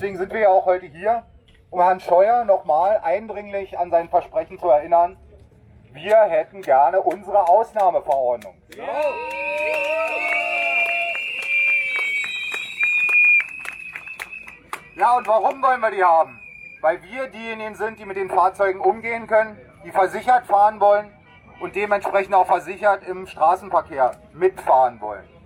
Deswegen sind wir ja auch heute hier, um Herrn Scheuer nochmal eindringlich an sein Versprechen zu erinnern. Wir hätten gerne unsere Ausnahmeverordnung. Ja, und warum wollen wir die haben? Weil wir diejenigen sind, die mit den Fahrzeugen umgehen können, die versichert fahren wollen und dementsprechend auch versichert im Straßenverkehr mitfahren wollen.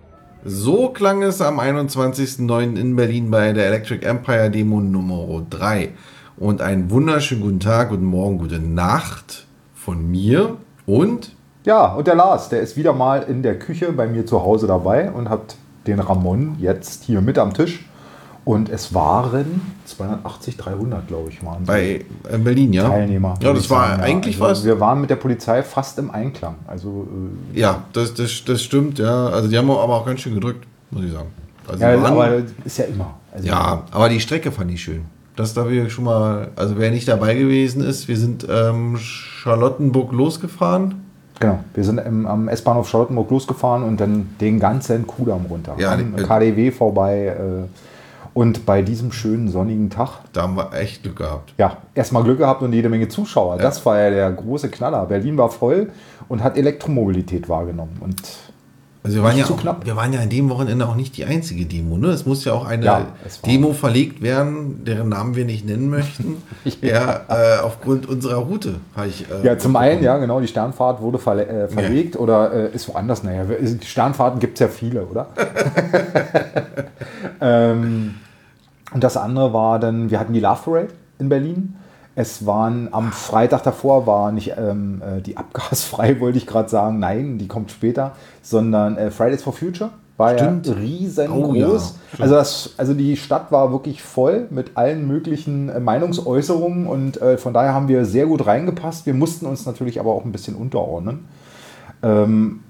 So klang es am 21.09. in Berlin bei der Electric Empire Demo Nummer 3. Und einen wunderschönen guten Tag, guten Morgen, gute Nacht von mir und Ja, und der Lars, der ist wieder mal in der Küche bei mir zu Hause dabei und hat den Ramon jetzt hier mit am Tisch. Und es waren 280, 300, glaube ich, waren bei äh, Berlin, ja? Teilnehmer. Ja, das war sagen, ja. eigentlich also was. Wir waren mit der Polizei fast im Einklang. Also, äh, Ja, das, das, das stimmt, ja. Also die haben aber auch ganz schön gedrückt, muss ich sagen. Also ja, waren- aber ist ja immer. Also, Ja, aber die Strecke fand ich schön. Das darf ich schon mal, also wer nicht dabei gewesen ist, wir sind ähm, Charlottenburg losgefahren. Genau. Wir sind im, am S-Bahnhof Charlottenburg losgefahren und dann den ganzen Kudamm runter. Ja, am die- KDW vorbei. Äh, und bei diesem schönen sonnigen Tag Da haben wir echt Glück gehabt. ja, erstmal Glück gehabt und jede Menge Zuschauer. Das war ja der große Knaller. Berlin war voll und hat Elektromobilität wahrgenommen. Und Also wir waren, ja zu auch, knapp. wir waren ja an dem Wochenende auch nicht die einzige Demo. Ne? Es muss ja auch eine Ja, Demo verlegt werden, deren Namen wir nicht nennen möchten. ja, äh, aufgrund unserer Route. habe Ich, äh, ja, zum einen, ja, genau, die Sternfahrt wurde verle äh, verlegt oder äh, ist woanders. Naja, die Sternfahrten gibt es ja viele, oder? ähm, und das andere war dann, wir hatten die Love Parade in Berlin. Es waren am Freitag davor war nicht ähm, äh, die abgasfrei, wollte ich gerade sagen. Nein, die kommt später, sondern äh, Fridays for Future war Stimmt. ja riesengroß. Oh ja, also, das, also die Stadt war wirklich voll mit allen möglichen äh, Meinungsäußerungen und äh, von daher haben wir sehr gut reingepasst. Wir mussten uns natürlich aber auch ein bisschen unterordnen ähm,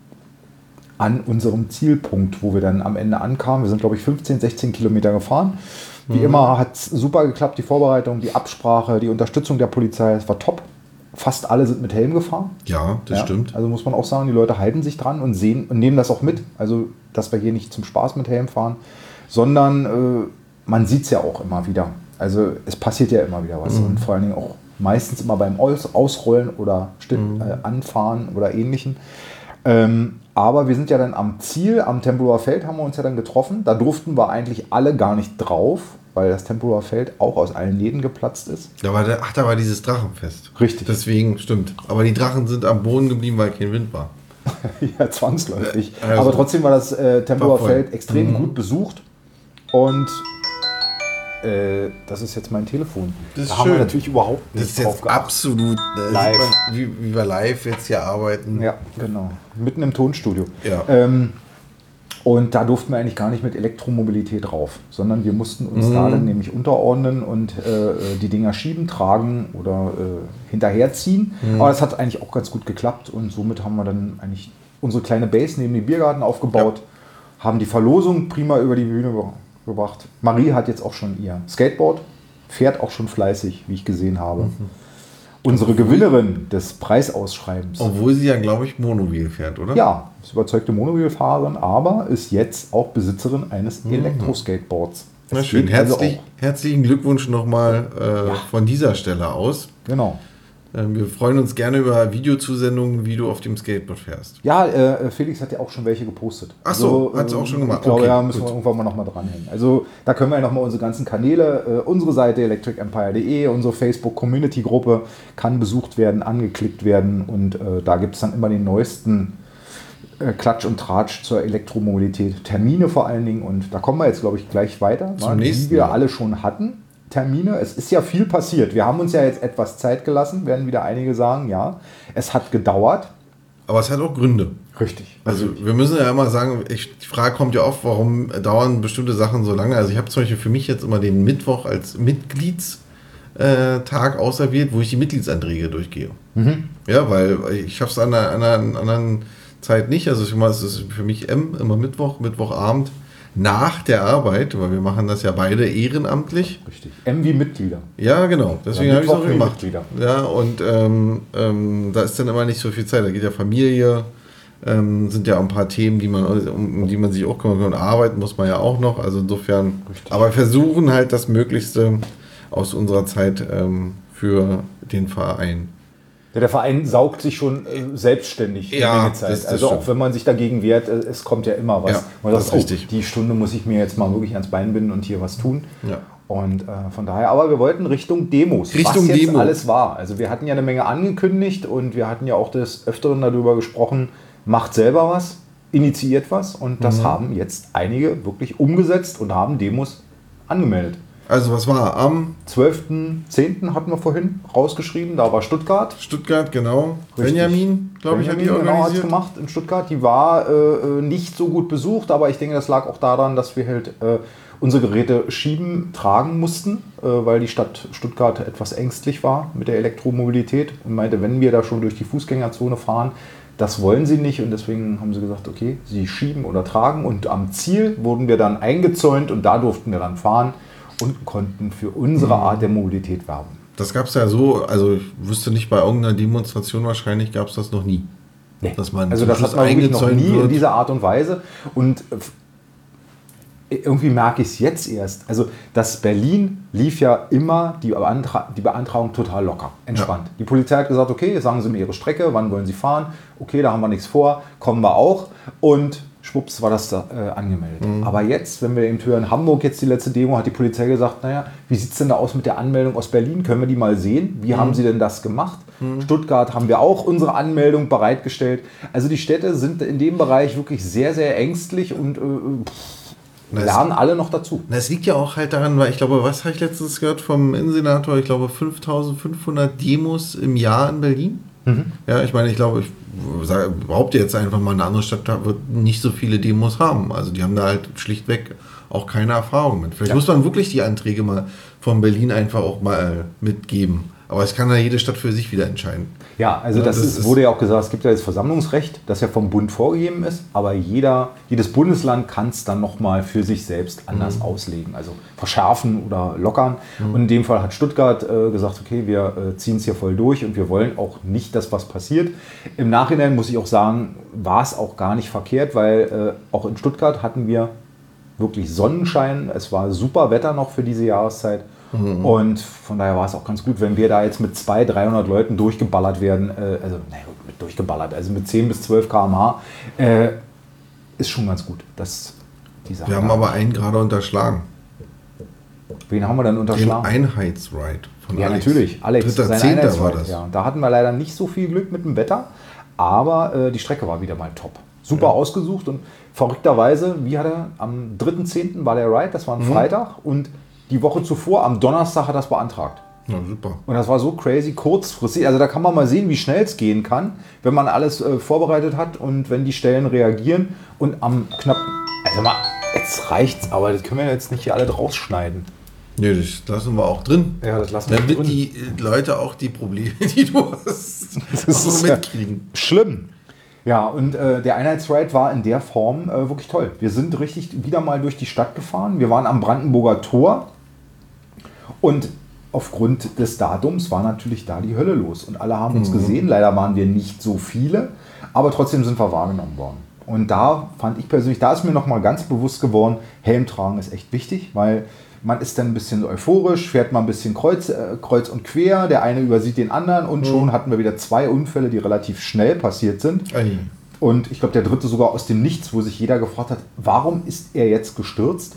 an unserem Zielpunkt, wo wir dann am Ende ankamen. Wir sind, glaube ich, 15, 16 Kilometer gefahren. Wie immer hat es super geklappt, die Vorbereitung, die Absprache, die Unterstützung der Polizei. Es war top. Fast alle sind mit Helm gefahren. Ja, das Ja, stimmt. Also muss man auch sagen, die Leute halten sich dran und sehen und nehmen das auch mit. Also, dass wir hier nicht zum Spaß mit Helm fahren, sondern äh, man sieht es ja auch immer wieder. Also es passiert ja immer wieder was. Und vor allen Dingen auch meistens immer beim Aus Ausrollen oder Still äh, Anfahren oder ähnlichen. Ähm, aber wir sind ja dann am Ziel, am Tempelhofer Feld haben wir uns ja dann getroffen. Da durften wir eigentlich alle gar nicht drauf, weil das Tempelhofer Feld auch aus allen Läden geplatzt ist. Da war der, ach, da war dieses Drachenfest. Richtig. Deswegen, stimmt. Aber die Drachen sind am Boden geblieben, weil kein Wind war. ja, zwangsläufig. Also- Aber trotzdem war das äh, Tempelhofer. Feld extrem gut besucht. Und äh, das ist jetzt mein Telefon. Das ist da haben wir natürlich überhaupt Das nicht ist jetzt absolut äh, Live. man, wie, wie wir live jetzt hier arbeiten. Ja, genau. Mitten im Tonstudio. Ja. Ähm, und da durften wir eigentlich gar nicht mit Elektromobilität drauf, sondern wir mussten uns Mhm. da dann nämlich unterordnen und äh, die Dinger schieben, tragen oder äh, hinterherziehen. Mhm. Aber das hat eigentlich auch ganz gut geklappt und somit haben wir dann eigentlich unsere kleine Base neben dem Biergarten aufgebaut, haben die Verlosung prima über die Bühne ge- gebracht. Marie hat jetzt auch schon ihr Skateboard, fährt auch schon fleißig, wie ich gesehen habe. Mhm. Unsere Gewinnerin des Preisausschreibens. Obwohl sie ja, glaube ich, Monobil fährt, oder? Ja, ist überzeugte Monobilfahrerin, aber ist jetzt auch Besitzerin eines Elektroskateboards. Na schön. also Herzlich, herzlichen Glückwunsch nochmal äh, von dieser Stelle aus. Genau. Ähm, wir freuen uns gerne über Videozusendungen, wie du auf dem Skateboard fährst. Ja, äh, Felix hat ja auch schon welche gepostet. Ach so, hat's äh, auch schon gemacht. Ich glaube, Okay, ja, müssen gut. wir irgendwann mal nochmal dranhängen. Also da können wir ja nochmal unsere ganzen Kanäle, äh, unsere Seite electricempire.de, unsere Facebook-Community-Gruppe kann besucht werden, angeklickt werden und äh, da gibt es dann immer den neuesten äh, Klatsch und Tratsch zur Elektromobilität, Termine vor allen Dingen und da kommen wir jetzt, glaube ich, gleich weiter, Zum ne, nächsten, die wir ja. alle schon hatten. Termine. Es ist ja viel passiert. Wir haben uns ja jetzt etwas Zeit gelassen, werden wieder einige sagen, ja. Es hat gedauert. Aber es hat auch Gründe. Richtig. Also wir müssen ja immer sagen, ich, die Frage kommt ja oft, warum dauern bestimmte Sachen so lange. Also ich habe zum Beispiel für mich jetzt immer den Mittwoch als Mitgliedstag auserwählt, wo ich die Mitgliedsanträge durchgehe. Ja, weil ich schaffe es an einer, an einer anderen Zeit nicht. Also ich mache es ist für mich M, immer Mittwoch, Mittwochabend nach der Arbeit, weil wir machen das ja beide ehrenamtlich. Richtig. M wie Mitglieder. Ja, genau. Deswegen Ja, habe ich es auch gemacht. Mitglieder. Ja, und ähm, ähm, da ist dann immer nicht so viel Zeit. Da geht ja Familie, Ähm, sind ja auch ein paar Themen, die man, um, um die man sich auch kümmern kann. Und arbeiten muss man ja auch noch. Also insofern, Richtig. aber versuchen halt das Möglichste aus unserer Zeit ähm, für den Verein. Ja, der Verein saugt sich schon äh, selbstständig eine Ja, Menge Zeit. das- das also auch stimmt. wenn man sich dagegen wehrt, äh, es kommt ja immer was. Ja, man das sagt, ist oh, richtig. die Stunde muss ich mir jetzt mal wirklich ans Bein binden und hier was tun. Ja. Und äh, von daher, aber wir wollten Richtung Demos, Richtung was jetzt Demo. alles war. Also wir hatten ja eine Menge angekündigt und wir hatten ja auch des Öfteren darüber gesprochen, macht selber was, initiiert was und das Mhm. haben jetzt einige wirklich umgesetzt und haben Demos angemeldet. Also was war am 12.10. hatten wir vorhin rausgeschrieben, da war Stuttgart. Stuttgart, genau. Richtig. Benjamin, glaube ich, hat die genau, organisiert. gemacht in Stuttgart. Die war äh, äh, nicht so gut besucht, aber ich denke, das lag auch daran, dass wir halt äh, unsere Geräte schieben, tragen mussten, äh, weil die Stadt Stuttgart etwas ängstlich war mit der Elektromobilität und meinte, wenn wir da schon durch die Fußgängerzone fahren, das wollen sie nicht und deswegen haben sie gesagt, okay, sie schieben oder tragen und am Ziel wurden wir dann eingezäunt und da durften wir dann fahren und konnten für unsere Art der Mobilität werben. Das gab es ja so, also ich wüsste nicht, bei irgendeiner Demonstration wahrscheinlich gab es das noch nie. Nee. Dass man also das hat man wirklich noch nie in wird. dieser Art und Weise. Und äh, irgendwie merke ich es jetzt erst. Also das Berlin lief ja immer die, Beantra die Beantragung total locker, entspannt. Die Polizei hat gesagt, okay, sagen Sie mir Ihre Strecke, wann wollen Sie fahren? Okay, da haben wir nichts vor, kommen wir auch. Und schwupps war das da, äh, angemeldet. Mhm. Aber jetzt, wenn wir eben hören, Hamburg jetzt die letzte Demo, hat die Polizei gesagt, naja, wie sieht es denn da aus mit der Anmeldung aus Berlin? Können wir die mal sehen? Wie Mhm. haben Sie denn das gemacht? Stuttgart haben wir auch unsere Anmeldung bereitgestellt. Also die Städte sind in dem Bereich wirklich sehr, sehr ängstlich und äh, lernen alle noch dazu. Na, Es liegt ja auch halt daran, weil ich glaube, was habe ich letztens gehört vom Innensenator? Ich glaube 5500 Demos im Jahr in Berlin. Mhm. Ja, ich meine, ich glaube, ich sage, behaupte jetzt einfach mal, eine andere Stadt da wird nicht so viele Demos haben. Also die haben da halt schlichtweg auch keine Erfahrung mit. Vielleicht Ja. muss man wirklich die Anträge mal von Berlin einfach auch mal mitgeben. Aber es kann ja jede Stadt für sich wieder entscheiden. Ja, also Ja, das, das ist, wurde ja auch gesagt, es gibt ja das Versammlungsrecht, das ja vom Bund vorgegeben ist, aber jeder, jedes Bundesland kann es dann nochmal für sich selbst anders auslegen, also verschärfen oder lockern. Und in dem Fall hat Stuttgart äh, gesagt, okay, wir äh, ziehen es hier voll durch und wir wollen auch nicht, dass was passiert. Im Nachhinein muss ich auch sagen, war es auch gar nicht verkehrt, weil äh, auch in Stuttgart hatten wir wirklich Sonnenschein. Es war super Wetter noch für diese Jahreszeit. Und von daher war es auch ganz gut, wenn wir da jetzt mit 200, 300 Leuten durchgeballert werden. Äh, also, naja, mit durchgeballert, also mit 10 bis 12 km/h, äh, ist schon ganz gut. Das, die Sache Wir haben aber einen gerade unterschlagen. Wen haben wir dann Den unterschlagen? Einheitsride von Ja, Alex. natürlich. Alex, Dritter sein Zehnter war das. Ja, da hatten wir leider nicht so viel Glück mit dem Wetter, aber äh, die Strecke war wieder mal top. Super ausgesucht und verrückterweise, wie hat er, am 3.10. war der Ride, das war ein Mhm. Freitag und die Woche zuvor, am Donnerstag, hat das beantragt. Ja, super. Und das war so crazy kurzfristig. Also da kann man mal sehen, wie schnell es gehen kann, wenn man alles äh, vorbereitet hat und wenn die Stellen reagieren. Und am knapp. Also mal, jetzt reicht's, aber das können wir jetzt nicht hier alle rausschneiden. Nee, das lassen wir auch drin. Ja, das lassen wir Damit drin. die äh, Leute auch die Probleme, die du hast, Das auch ist so ja mitkriegen. schlimm. Ja, und äh, der Einheitsride war in der Form äh, wirklich toll. Wir sind richtig wieder mal durch die Stadt gefahren. Wir waren am Brandenburger Tor und aufgrund des Datums war natürlich da die Hölle los. Und alle haben uns gesehen. Leider waren wir nicht so viele, aber trotzdem sind wir wahrgenommen worden. Und da fand ich persönlich, da ist mir nochmal ganz bewusst geworden, Helm tragen ist echt wichtig, weil man ist dann ein bisschen euphorisch, fährt mal ein bisschen kreuz, äh, kreuz und quer, der eine übersieht den anderen und schon hatten wir wieder zwei Unfälle, die relativ schnell passiert sind. Ei. Und ich glaube, der dritte sogar aus dem Nichts, wo sich jeder gefragt hat, warum ist er jetzt gestürzt?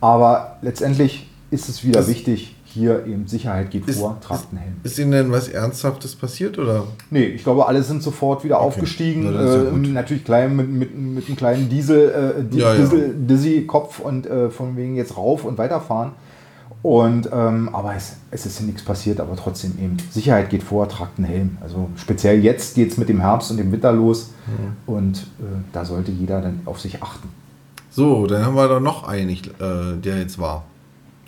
Aber letztendlich ist es wieder Das- wichtig, hier eben Sicherheit geht Ist- vor, tragt einen Helm. Ist Ihnen denn was Ernsthaftes passiert oder? Nee, ich glaube, alle sind sofort wieder aufgestiegen. Na, ja äh, natürlich klein mit, mit, mit einem kleinen Diesel, äh, Di- Ja, ja. Diesel Dizzy-Kopf und äh, von wegen jetzt rauf und weiterfahren. Und ähm, aber es, es ist nichts passiert, aber trotzdem eben Sicherheit geht vor, tragt einen Helm. Also speziell jetzt geht es mit dem Herbst und dem Winter los Mhm. und äh, da sollte jeder dann auf sich achten. So, dann haben wir da noch einen, äh, der jetzt war.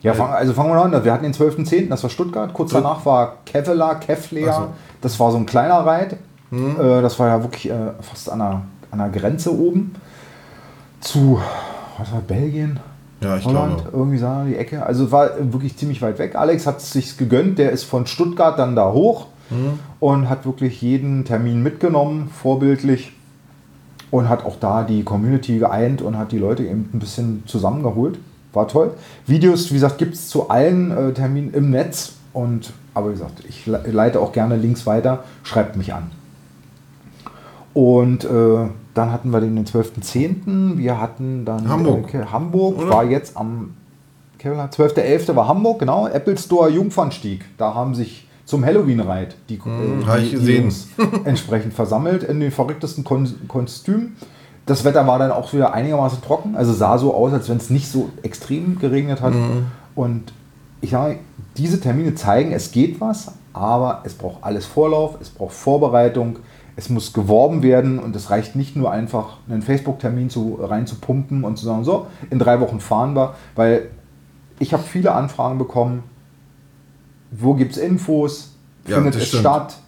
Ja, fang, also fangen wir an. Wir hatten den 12.10., das war Stuttgart. Kurz Ja. danach war Kevlar, Kevler. Ach so. Das war so ein kleiner Reit. Mhm. Äh, das war ja wirklich äh, fast an der, an der Grenze oben zu, was war Belgien? Ja, ich Holland, glaube. irgendwie sah die Ecke. Also war wirklich ziemlich weit weg. Alex hat es sich gegönnt, der ist von Stuttgart dann da hoch Mhm. und hat wirklich jeden Termin mitgenommen, vorbildlich. und hat auch da die Community geeint und hat die Leute eben ein bisschen zusammengeholt. War toll. Videos, wie gesagt, gibt es zu allen äh, Terminen im Netz. Und, aber wie gesagt, ich leite auch gerne Links weiter. Schreibt mich an. Und äh, dann hatten wir den 12.10. Wir hatten dann Hamburg. Äh, Hamburg Oder? war jetzt am 12.11. war Hamburg, genau. Apple Store Jungfernstieg. Da haben sich zum Halloween-Reit die, äh, hab die, die entsprechend versammelt in den verrücktesten Kon Kostümen. Das Wetter war dann auch wieder einigermaßen trocken, also sah so aus, als wenn es nicht so extrem geregnet hat. Und ich sage, diese Termine zeigen, es geht was, aber es braucht alles Vorlauf, es braucht Vorbereitung, es muss geworben werden und es reicht nicht nur einfach einen Facebook-Termin zu, rein zu pumpen und zu sagen, so, in drei Wochen fahren wir, weil ich habe viele Anfragen bekommen, wo gibt es Infos, Ja, findet das es stimmt. statt.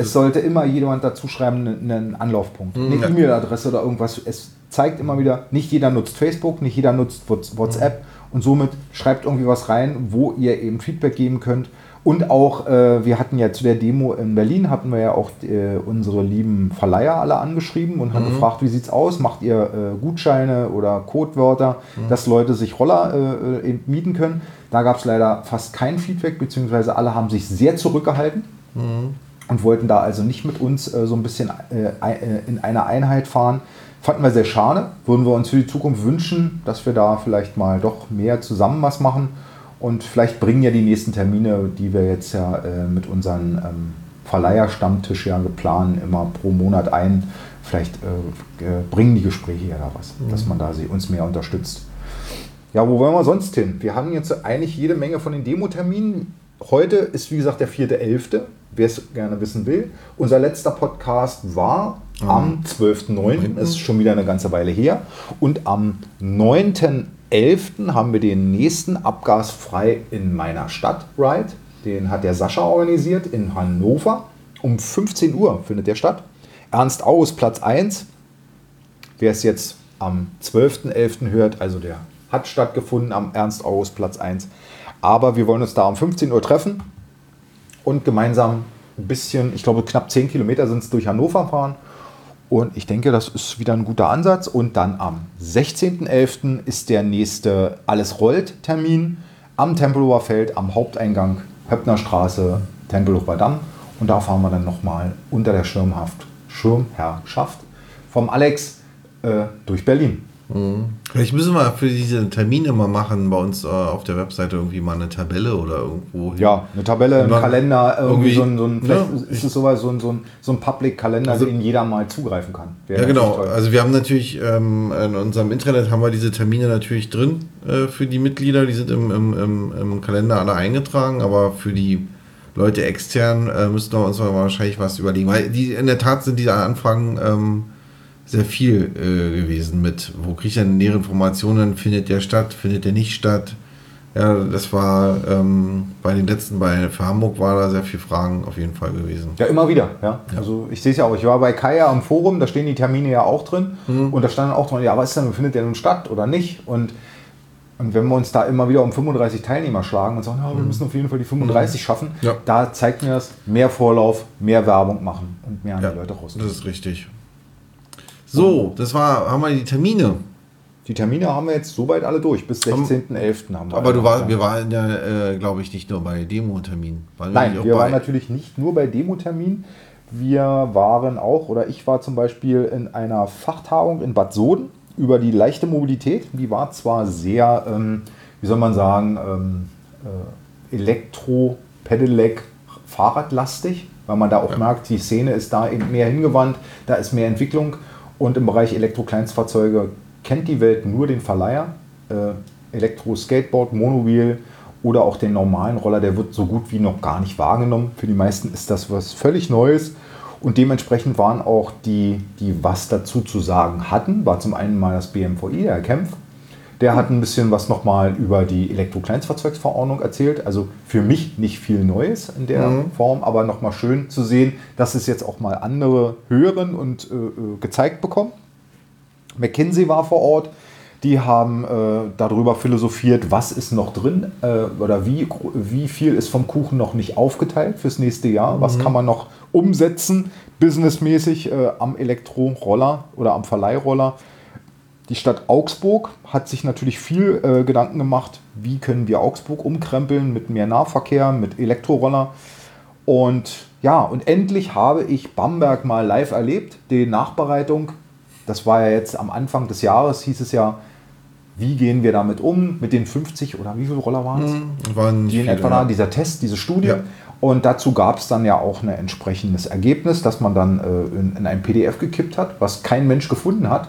Es sollte immer jemand dazu schreiben, einen- einen Anlaufpunkt, eine ja. E-Mail-Adresse oder irgendwas. Es zeigt immer wieder, nicht jeder nutzt Facebook, nicht jeder nutzt Whats- WhatsApp und somit schreibt irgendwie was rein, wo ihr eben Feedback geben könnt. Und auch, äh, wir hatten ja zu der Demo in Berlin, hatten wir ja auch äh, unsere lieben Verleiher alle angeschrieben und haben gefragt, wie sieht's aus? Macht ihr äh, Gutscheine oder Codewörter, dass Leute sich Roller äh, äh, eben mieten können? Da gab es leider fast kein Feedback, beziehungsweise alle haben sich sehr zurückgehalten und wollten da also nicht mit uns äh, so ein bisschen äh, äh, in einer Einheit fahren. Fanden wir sehr schade. Würden wir uns für die Zukunft wünschen, dass wir da vielleicht mal doch mehr zusammen was machen. Und vielleicht bringen ja die nächsten Termine, die wir jetzt ja äh, mit unseren ähm, Verleiherstammtisch ja geplant, immer pro Monat ein. Vielleicht äh, äh, bringen die Gespräche ja da was, dass man da sie uns mehr unterstützt. Ja, wo wollen wir sonst hin? Wir haben jetzt eigentlich jede Menge von den Demo-Terminen. Heute ist, wie gesagt, der 4.11., wer es gerne wissen will. Unser letzter Podcast war am 12.09., ist schon wieder eine ganze Weile her. Und am 9.11. haben wir den nächsten Abgasfrei in meiner Stadt Ride. Den hat der Sascha organisiert in Hannover. Um 15 Uhr findet der statt. Ernst Aus, Platz 1. Wer es jetzt am 12.11. hört, also der hat stattgefunden am Ernst August Platz 1. Aber wir wollen uns da um 15 Uhr treffen und gemeinsam ein bisschen, ich glaube knapp 10 Kilometer sind es durch Hannover fahren. Und ich denke, das ist wieder ein guter Ansatz. Und dann am 16.11. ist der nächste Alles rollt Termin am Tempelhofer Feld, am Haupteingang Höppner Straße, Tempelhofer Damm. Und da fahren wir dann nochmal unter der Schirmhaft, Schirmherrschaft vom Alex äh, durch Berlin. Vielleicht müssen wir für diese Termine mal machen bei uns äh, auf der Webseite irgendwie mal eine Tabelle oder irgendwo. hin. Ja, eine Tabelle, ein Kalender, irgendwie, irgendwie- so ein, so ein, vielleicht Ja, ist es sowas, so ein, so ein, so ein Public-Kalender, Also- den jeder mal zugreifen kann. Ja, genau. Also wir haben natürlich ähm, in unserem Intranet haben wir diese Termine natürlich drin äh, für die Mitglieder. Die sind im, im, im, im Kalender alle eingetragen, aber für die Leute extern äh, müssten wir uns mal wahrscheinlich was überlegen. Weil die, in der Tat sind diese Anfragen ähm, sehr viel äh, gewesen mit, wo kriege ich denn nähere Informationen, findet der statt, findet der nicht statt. Ja, das war ähm, bei den letzten, bei für Hamburg war da sehr viel Fragen auf jeden Fall gewesen. Ja, immer wieder. Ja. Also ich sehe es ja auch. Ich war bei Kaya am Forum, da stehen die Termine ja auch drin. Mhm. Und da stand dann auch drin, ja, was ist denn, findet der nun statt oder nicht? Und, und wenn wir uns da immer wieder um 35 Teilnehmer schlagen und sagen, ja, wir müssen auf jeden Fall die 35 schaffen, Mhm. Ja. da zeigt mir das, mehr Vorlauf, mehr Werbung machen und mehr an Ja, die Leute raus. das ist richtig. So, das war, haben wir die Termine. Die Termine haben wir jetzt soweit alle durch. Bis 16.11. haben wir. Aber du war, wir waren ja, äh, glaube ich, nicht nur bei Demo-Terminen. Nein, wir bei- waren natürlich nicht nur bei Demo-Termin. Wir waren auch, oder ich war zum Beispiel in einer Fachtagung in Bad Soden über die leichte Mobilität. Die war zwar sehr, ähm, wie soll man sagen, ähm, äh, Elektro, Pedelec, Fahrradlastig, weil man da auch merkt, die Szene ist da eben mehr hingewandt, da ist mehr Entwicklung und im Bereich Elektro-Kleinstfahrzeuge kennt die Welt nur den Verleiher. Äh, Elektro-Skateboard, Monowheel oder auch den normalen Roller, der wird so gut wie noch gar nicht wahrgenommen. Für die meisten ist das was völlig Neues. Und dementsprechend waren auch die, die was dazu zu sagen hatten, war zum einen mal das BMVI, der Kempf. Der hat ein bisschen was nochmal über die Elektro-Kleinstfahrzeugsverordnung erzählt. Also für mich nicht viel Neues in der Form, aber nochmal schön zu sehen, dass es jetzt auch mal andere hören und äh, äh, gezeigt bekommen. McKinsey war vor Ort. Die haben äh, darüber philosophiert, was ist noch drin äh, oder wie, wie viel ist vom Kuchen noch nicht aufgeteilt fürs nächste Jahr. Was kann man noch umsetzen, businessmäßig äh, am Elektroroller oder am Verleihroller. Die Stadt Augsburg hat sich natürlich viel äh, Gedanken gemacht, wie können wir Augsburg umkrempeln mit mehr Nahverkehr, mit Elektroroller. Und ja, und endlich habe ich Bamberg mal live erlebt, die Nachbereitung. Das war ja jetzt am Anfang des Jahres, hieß es ja, wie gehen wir damit um mit den 50 oder wie viele Roller waren es? Waren nicht die in etwa da, dieser Test, diese Studie. Ja. Und dazu gab es dann ja auch ein entsprechendes Ergebnis, das man dann äh, in, in ein PDF gekippt hat, was kein Mensch gefunden hat.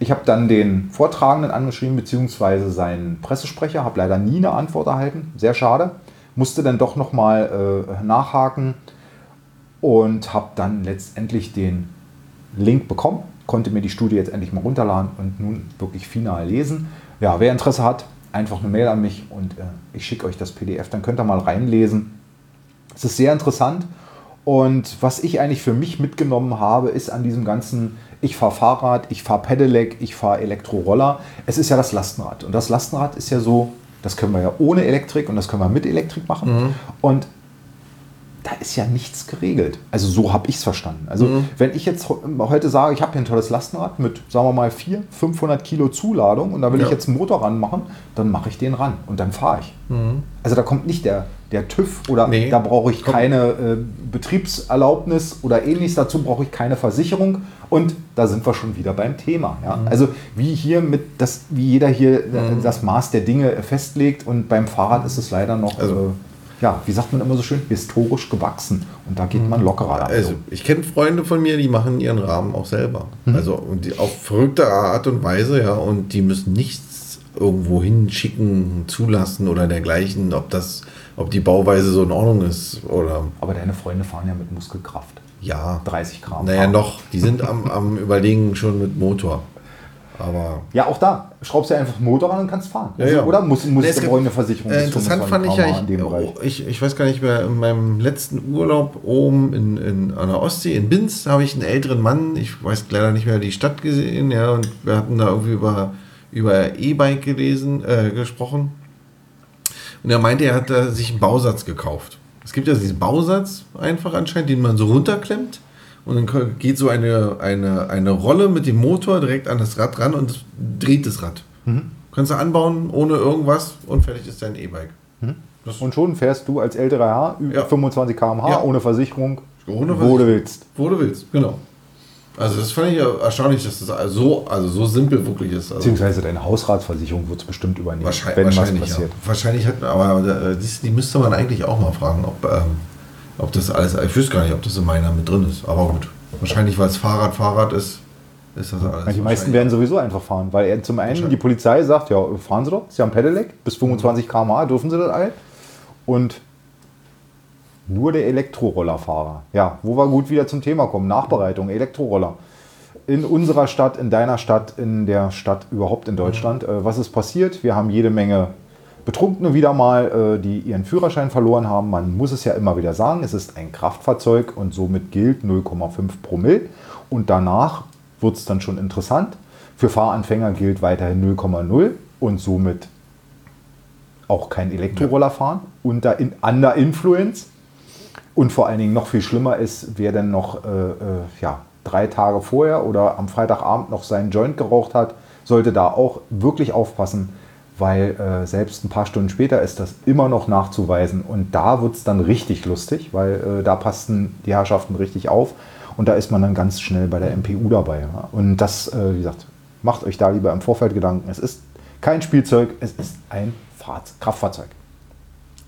Ich habe dann den Vortragenden angeschrieben, beziehungsweise seinen Pressesprecher, habe leider nie eine Antwort erhalten, sehr schade. Musste dann doch nochmal äh, nachhaken und habe dann letztendlich den Link bekommen, konnte mir die Studie jetzt endlich mal runterladen und nun wirklich final lesen. Ja, wer Interesse hat, einfach eine Mail an mich und äh, ich schicke euch das PDF, dann könnt ihr mal reinlesen. Es ist sehr interessant und was ich eigentlich für mich mitgenommen habe, ist an diesem ganzen, ich fahre Fahrrad, ich fahre Pedelec, ich fahre Elektroroller, es ist ja das Lastenrad und das Lastenrad ist ja so, das können wir ja ohne Elektrik und das können wir mit Elektrik machen und da ist ja nichts geregelt. Also so habe ich es verstanden. Also wenn ich jetzt heute sage, ich habe hier ein tolles Lastenrad mit, sagen wir mal, 400, 500 Kilo Zuladung und da will Ja. ich jetzt einen Motor ranmachen, dann mache ich den ran und dann fahre ich. Also da kommt nicht der, der TÜV oder Nee. da brauche ich keine äh, Betriebserlaubnis oder ähnliches, dazu brauche ich keine Versicherung und da sind wir schon wieder beim Thema. Ja? Also wie hier mit das, wie jeder hier äh, das Maß der Dinge äh, festlegt und beim Fahrrad ist es leider noch, Also- äh, ja, wie sagt man immer so schön, historisch gewachsen und da geht man lockerer damit Also, ich kenne Freunde von mir, die machen ihren Rahmen auch selber. Mhm. Also, und die auf verrückte Art und Weise, ja, und die müssen nichts irgendwo hinschicken, zulassen oder dergleichen, ob das, ob die Bauweise so in Ordnung ist oder Aber deine Freunde fahren ja mit Muskelkraft. ja. 30 Gramm. Naja, noch, die sind am, am Überlegen schon mit Motor. Aber Ja, auch da. Schraubst du einfach Motor an und kannst fahren. Ja, ja. Oder muss, muss Nee, gibt- brauche eine Versicherung? Äh, interessant 25 fand ich ja, ich, oh, ich, ich weiß gar nicht mehr, in meinem letzten Urlaub oben in, in, an der Ostsee, in Binz, habe ich einen älteren Mann, ich weiß leider nicht mehr die Stadt gesehen, ja, und wir hatten da irgendwie über, über E-Bike gelesen, äh, gesprochen. Und er meinte, er hat da sich einen Bausatz gekauft. Es gibt ja diesen Bausatz einfach anscheinend, den man so runterklemmt. Und dann geht so eine, eine, eine Rolle mit dem Motor direkt an das Rad ran und dreht das Rad. Kannst du anbauen ohne irgendwas und fertig ist dein E-Bike. Das Und schon fährst du als älterer Herr über Ja. 25 km/h Ja. ohne Versicherung, Ohne wo Versicherung. du willst. Wo du willst, genau. Also das fand ich ja erstaunlich, dass das so, also so simpel wirklich ist. Also Beziehungsweise deine Hausratversicherung wird es bestimmt übernehmen, wahrscheinlich, wenn was wahrscheinlich, passiert. ja. wahrscheinlich hat aber äh, die, müsste man eigentlich auch mal fragen, ob, ähm, ob das alles, ich wüsste gar nicht, ob das in meiner mit drin ist. Aber gut, wahrscheinlich, weil es Fahrrad Fahrrad ist, ist das alles. Ja, die meisten werden sowieso einfach fahren, weil zum einen die Polizei sagt, ja, fahren Sie doch, Sie haben Pedelec, bis 25 km/h dürfen Sie das all. Und nur der Elektrorollerfahrer. Ja, wo wir gut wieder zum Thema kommen, Nachbereitung, Elektroroller. In unserer Stadt, in deiner Stadt, in der Stadt überhaupt in Deutschland. Äh, was ist passiert? Wir haben jede Menge Betrunkene wieder mal, äh, die ihren Führerschein verloren haben. Man muss es ja immer wieder sagen, es ist ein Kraftfahrzeug und somit gilt 0,5 Promille. Und danach wird es dann schon interessant. Für Fahranfänger gilt weiterhin 0,0 und somit auch kein Elektroroller fahren unter in, under Influence. Und vor allen Dingen noch viel schlimmer ist, wer denn noch äh, äh, ja, drei Tage vorher oder am Freitagabend noch seinen Joint geraucht hat, sollte da auch wirklich aufpassen, weil äh, selbst ein paar Stunden später ist das immer noch nachzuweisen. Und da wird es dann richtig lustig, weil äh, da passten die Herrschaften richtig auf. Und da ist man dann ganz schnell bei der MPU dabei. Ja? Und das, äh, wie gesagt, macht euch da lieber im Vorfeld Gedanken. Es ist kein Spielzeug, es ist ein Fahrz Kraftfahrzeug.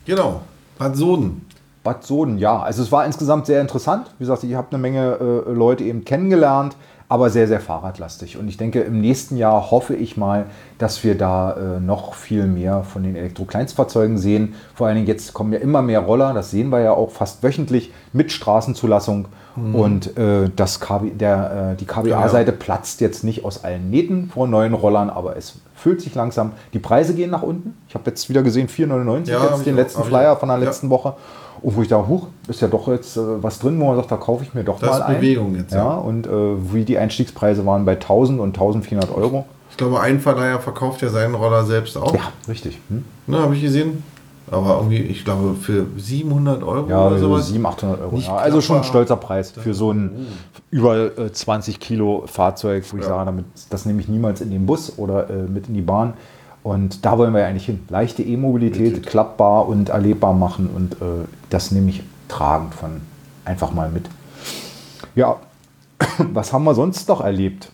Genau, Bad Soden. Bad Soden, ja. Also es war insgesamt sehr interessant. Wie gesagt, ich habe eine Menge äh, Leute eben kennengelernt, aber sehr, sehr fahrradlastig. Und ich denke, im nächsten Jahr hoffe ich mal, dass wir da äh, noch viel mehr von den Elektro-Kleinstfahrzeugen sehen. Vor allen Dingen jetzt kommen ja immer mehr Roller, das sehen wir ja auch fast wöchentlich mit Straßenzulassung. Und äh, das KB, der, äh, die KBA-Seite platzt jetzt nicht aus allen Nähten vor neuen Rollern, aber es füllt sich langsam. Die Preise gehen nach unten. Ich habe jetzt wieder gesehen, 4,99 Ja, jetzt den letzten Flyer von der Ja. letzten Woche. Und wo ich da, huch, ist ja doch jetzt äh, was drin, wo man sagt, da kaufe ich mir doch Da mal ist ein. Bewegung jetzt, Ja, ja. und äh, wie die Einstiegspreise waren bei 1000 und 1400 Euro. Ich glaube, ein Verleiher verkauft ja seinen Roller selbst auch. Ja, richtig. Hm? Ne, habe ich gesehen. Aber irgendwie, ich glaube, für 700 Euro Ja, oder so sowas. 700, 800 Euro. Ja, also schon ein stolzer Preis für so ein über äh, 20 Kilo Fahrzeug, wo ich sage, damit, das nehme ich niemals in den Bus oder äh, mit in die Bahn. Und da wollen wir ja eigentlich hin. Leichte E-Mobilität, klappbar und erlebbar machen. Und äh, das nehme ich tragend von einfach mal mit. Ja, was haben wir sonst noch erlebt?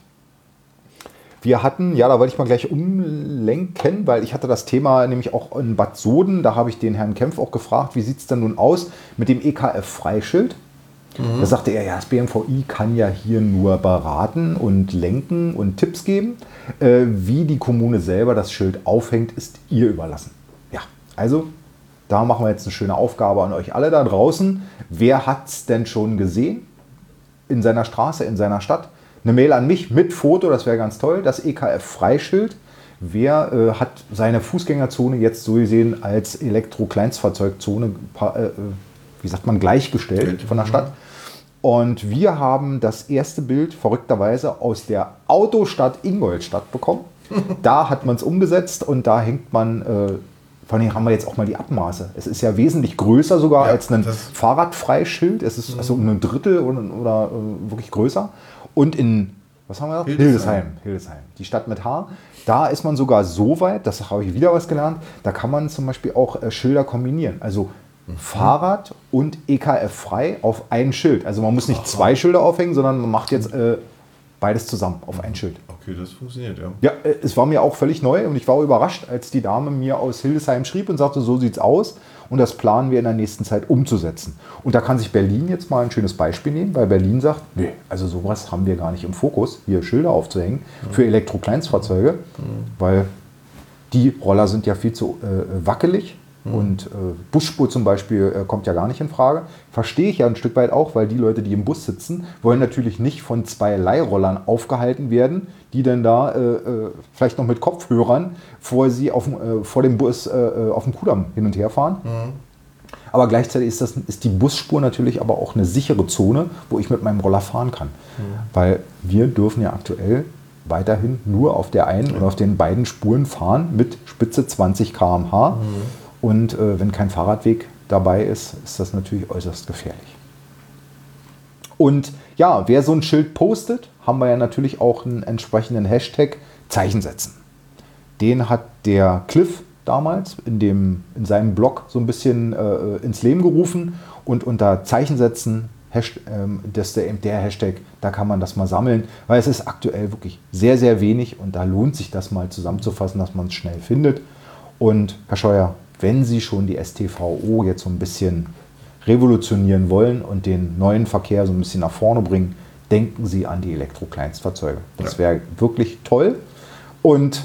Wir hatten, ja, da wollte ich mal gleich umlenken, weil ich hatte das Thema nämlich auch in Bad Soden. Da habe ich den Herrn Kempf auch gefragt, wie sieht es denn nun aus mit dem EKF-Freischild? Da sagte er, ja, das BMVI kann ja hier nur beraten und lenken und Tipps geben. Äh, wie die Kommune selber das Schild aufhängt, ist ihr überlassen. Ja, also da machen wir jetzt eine schöne Aufgabe an euch alle da draußen. Wer hat es denn schon gesehen? in seiner Straße, in seiner Stadt. Eine Mail an mich mit Foto, das wäre ganz toll. Das EKF-Freischild. Wer äh, hat seine Fußgängerzone jetzt so gesehen als Elektro-Kleinstfahrzeugzone, äh, wie sagt man, gleichgestellt von der Stadt? Und wir haben das erste Bild verrückterweise aus der Autostadt Ingolstadt bekommen. Da hat man es umgesetzt und da hängt man, äh, vor allem haben wir jetzt auch mal die Abmaße. Es ist ja wesentlich größer sogar Ja, als ein Fahrradfreischild. Es ist also um ein Drittel oder, oder äh, wirklich größer. Und in, was haben wir gesagt? Hildesheim. Hildesheim, die Stadt mit H. Da ist man sogar so weit, das habe ich wieder was gelernt, da kann man zum Beispiel auch äh, Schilder kombinieren. Also Fahrrad und EKF frei auf ein Schild. Also man muss nicht zwei Schilder aufhängen, sondern man macht jetzt äh, beides zusammen auf ein Schild. Okay, das funktioniert, ja. Ja, äh, es war mir auch völlig neu und ich war überrascht, als die Dame mir aus Hildesheim schrieb und sagte, so sieht's aus und das planen wir in der nächsten Zeit umzusetzen. Und da kann sich Berlin jetzt mal ein schönes Beispiel nehmen, weil Berlin sagt, nee, also sowas haben wir gar nicht im Fokus, hier Schilder aufzuhängen für Elektro-Kleinstfahrzeuge, weil die Roller sind ja viel zu äh, wackelig und äh, Busspur zum Beispiel äh, kommt ja gar nicht in Frage. Verstehe ich ja ein Stück weit auch, weil die Leute, die im Bus sitzen, wollen natürlich nicht von zwei Leihrollern aufgehalten werden, die dann da äh, äh, vielleicht noch mit Kopfhörern vor, sie auf, dem, äh, vor dem Bus äh, auf dem Kudamm hin und her fahren. Aber gleichzeitig ist, das, ist die Busspur natürlich aber auch eine sichere Zone, wo ich mit meinem Roller fahren kann. Weil wir dürfen ja aktuell weiterhin nur auf der einen oder auf den beiden Spuren fahren mit Spitze 20 km/h. Und äh, wenn kein Fahrradweg dabei ist, ist das natürlich äußerst gefährlich. Und ja, wer so ein Schild postet, haben wir ja natürlich auch einen entsprechenden Hashtag Zeichen setzen. Den hat der Cliff damals in, dem, in seinem Blog so ein bisschen äh, ins Leben gerufen und unter Zeichen setzen, Hasht- ähm, das ist der, der Hashtag, da kann man das mal sammeln, weil es ist aktuell wirklich sehr, sehr wenig und da lohnt sich das mal zusammenzufassen, dass man es schnell findet. Und Herr Scheuer, wenn Sie schon die STVO jetzt so ein bisschen revolutionieren wollen und den neuen Verkehr so ein bisschen nach vorne bringen, denken Sie an die Elektro-Kleinstfahrzeuge. Das wäre wirklich toll. Und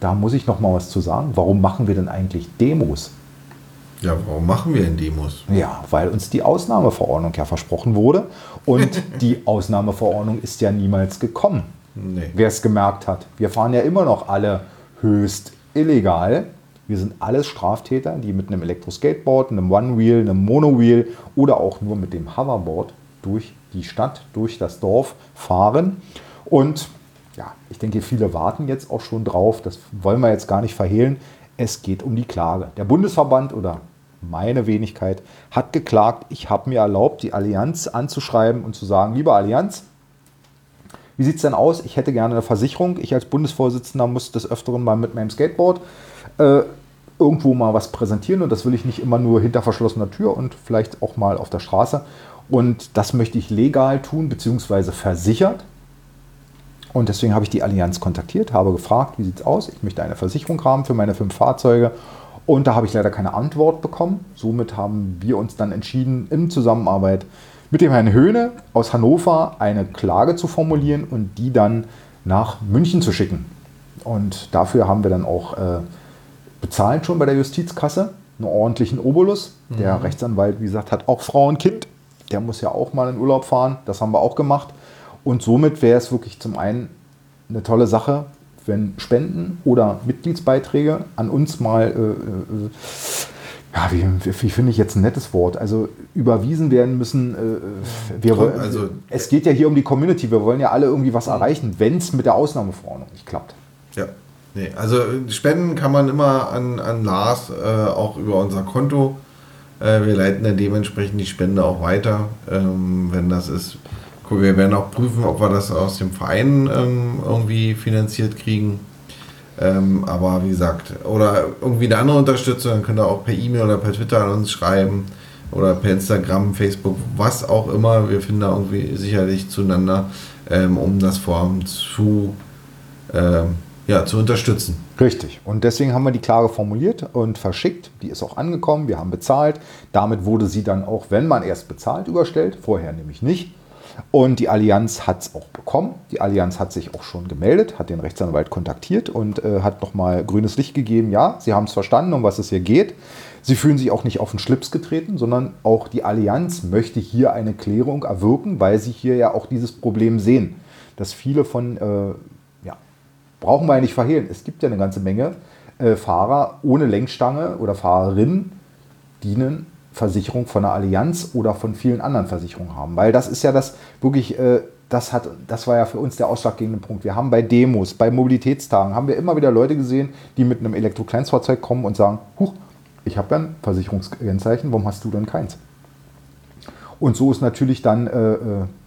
da muss ich noch mal was zu sagen. Warum machen wir denn eigentlich Demos? Ja, warum machen wir denn Demos? Ja, weil uns die Ausnahmeverordnung ja versprochen wurde. Und die Ausnahmeverordnung ist ja niemals gekommen. Nee. Wer es gemerkt hat. Wir fahren ja immer noch alle höchst illegal. Wir sind alles Straftäter, die mit einem Elektroskateboard, einem One-Wheel, einem Mono-Wheel oder auch nur mit dem Hoverboard durch die Stadt, durch das Dorf fahren. Und ja, ich denke, viele warten jetzt auch schon drauf. Das wollen wir jetzt gar nicht verhehlen. Es geht um die Klage. Der Bundesverband oder meine Wenigkeit hat geklagt. Ich habe mir erlaubt, die Allianz anzuschreiben und zu sagen, liebe Allianz, wie sieht es denn aus? Ich hätte gerne eine Versicherung. Ich als Bundesvorsitzender muss des Öfteren mal mit meinem Skateboard äh, irgendwo mal was präsentieren und das will ich nicht immer nur hinter verschlossener Tür und vielleicht auch mal auf der Straße. Und das möchte ich legal tun, beziehungsweise versichert. Und deswegen habe ich die Allianz kontaktiert, habe gefragt, wie sieht es aus? Ich möchte eine Versicherung haben für meine fünf Fahrzeuge. Und da habe ich leider keine Antwort bekommen. Somit haben wir uns dann entschieden, in Zusammenarbeit mit dem Herrn Höhne aus Hannover eine Klage zu formulieren und die dann nach München zu schicken. Und dafür haben wir dann auch äh, bezahlt schon bei der Justizkasse einen ordentlichen Obolus. Der Rechtsanwalt, wie gesagt, hat auch Frau und Kind. Der muss ja auch mal in Urlaub fahren. Das haben wir auch gemacht. Und somit wäre es wirklich zum einen eine tolle Sache, wenn Spenden oder Mitgliedsbeiträge an uns mal, äh, äh, ja, wie, wie finde ich jetzt ein nettes Wort, also überwiesen werden müssen. Äh, wir, Also- es geht ja hier um die Community. Wir wollen ja alle irgendwie was erreichen, wenn es mit der Ausnahmeverordnung nicht klappt. Ja. Nee, also spenden kann man immer an, an Lars, äh, auch über unser Konto. Äh, wir leiten dann dementsprechend die Spende auch weiter, ähm, wenn das ist. Wir werden auch prüfen, ob wir das aus dem Verein ähm, irgendwie finanziert kriegen. Ähm, aber wie gesagt, oder irgendwie eine andere Unterstützung, dann könnt ihr auch per E-Mail oder per Twitter an uns schreiben oder per Instagram, Facebook, was auch immer. Wir finden da irgendwie sicherlich zueinander, ähm, um das Vorhaben zu, ähm, ja, zu unterstützen. Richtig. Und deswegen haben wir die Klage formuliert und verschickt. Die ist auch angekommen. Wir haben bezahlt. Damit wurde sie dann auch, wenn man erst bezahlt, überstellt. Vorher nämlich nicht. Und die Allianz hat es auch bekommen. Die Allianz hat sich auch schon gemeldet, hat den Rechtsanwalt kontaktiert und äh, hat nochmal grünes Licht gegeben. Ja, sie haben es verstanden, um was es hier geht. Sie fühlen sich auch nicht auf den Schlips getreten, sondern auch die Allianz möchte hier eine Klärung erwirken, weil sie hier ja auch dieses Problem sehen, dass viele von, äh, brauchen wir ja nicht verhehlen, es gibt ja eine ganze Menge äh, Fahrer ohne Lenkstange oder Fahrerinnen, die eine Versicherung von der Allianz oder von vielen anderen Versicherungen haben. Weil das ist ja das wirklich, äh, das, hat, das war ja für uns der ausschlaggebende Punkt. Wir haben bei Demos, bei Mobilitätstagen, haben wir immer wieder Leute gesehen, die mit einem Elektrokleinstfahrzeug kommen und sagen, huch, ich habe ja ein Versicherungskennzeichen, warum hast du denn keins? Und so ist natürlich dann äh, äh,